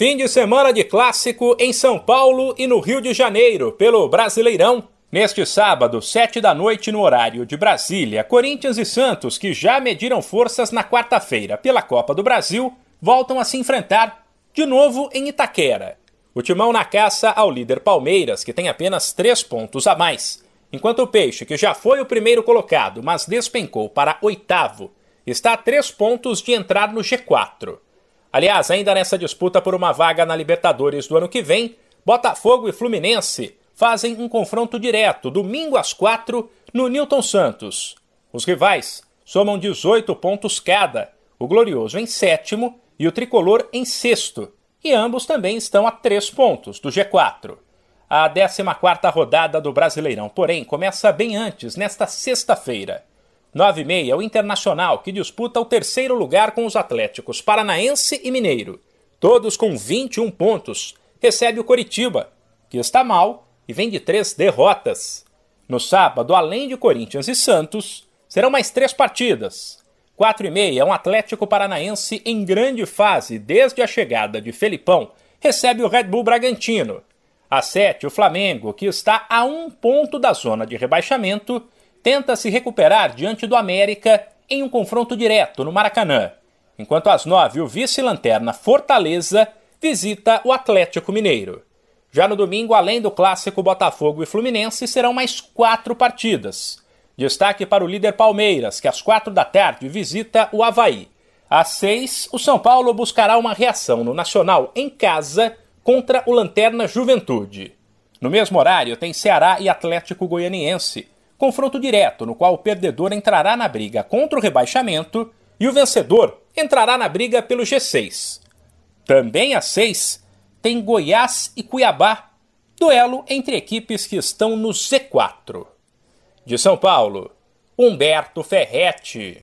Fim de semana de clássico em São Paulo e no Rio de Janeiro, pelo Brasileirão. Neste sábado, sete da noite no horário de Brasília, Corinthians e Santos, que já mediram forças na quarta-feira pela Copa do Brasil, voltam a se enfrentar de novo em Itaquera. O timão na caça ao líder Palmeiras, que tem apenas três pontos a mais, enquanto o Peixe, que já foi o primeiro colocado, mas despencou para oitavo, está a três pontos de entrar no G4. Aliás, ainda nessa disputa por uma vaga na Libertadores do ano que vem, Botafogo e Fluminense fazem um confronto direto domingo às quatro no Newton Santos. Os rivais somam 18 pontos cada, o Glorioso em sétimo e o Tricolor em sexto, e ambos também estão a três pontos do G4. A 14 rodada do Brasileirão, porém, começa bem antes, nesta sexta-feira. 9 e meia, o Internacional, que disputa o terceiro lugar com os Atléticos Paranaense e Mineiro, todos com 21 pontos, recebe o Coritiba, que está mal e vem de três derrotas. No sábado, além de Corinthians e Santos, serão mais três partidas. 4 e meia, um Atlético Paranaense em grande fase desde a chegada de Felipão, recebe o Red Bull Bragantino. Às 7, o Flamengo, que está a um ponto da zona de rebaixamento, tenta se recuperar diante do América em um confronto direto no Maracanã, enquanto às nove o vice-lanterna Fortaleza visita o Atlético Mineiro. Já no domingo, além do clássico Botafogo e Fluminense, serão mais quatro partidas. Destaque para o líder Palmeiras, que às quatro da tarde visita o Havaí. Às seis, o São Paulo buscará uma reação no Nacional em casa contra o Lanterna Juventude. No mesmo horário, tem Ceará e Atlético Goianiense, confronto direto no qual o perdedor entrará na briga contra o rebaixamento e o vencedor entrará na briga pelo G6. Também às 6 tem Goiás e Cuiabá, duelo entre equipes que estão no Z4. De São Paulo, Humberto Ferretti.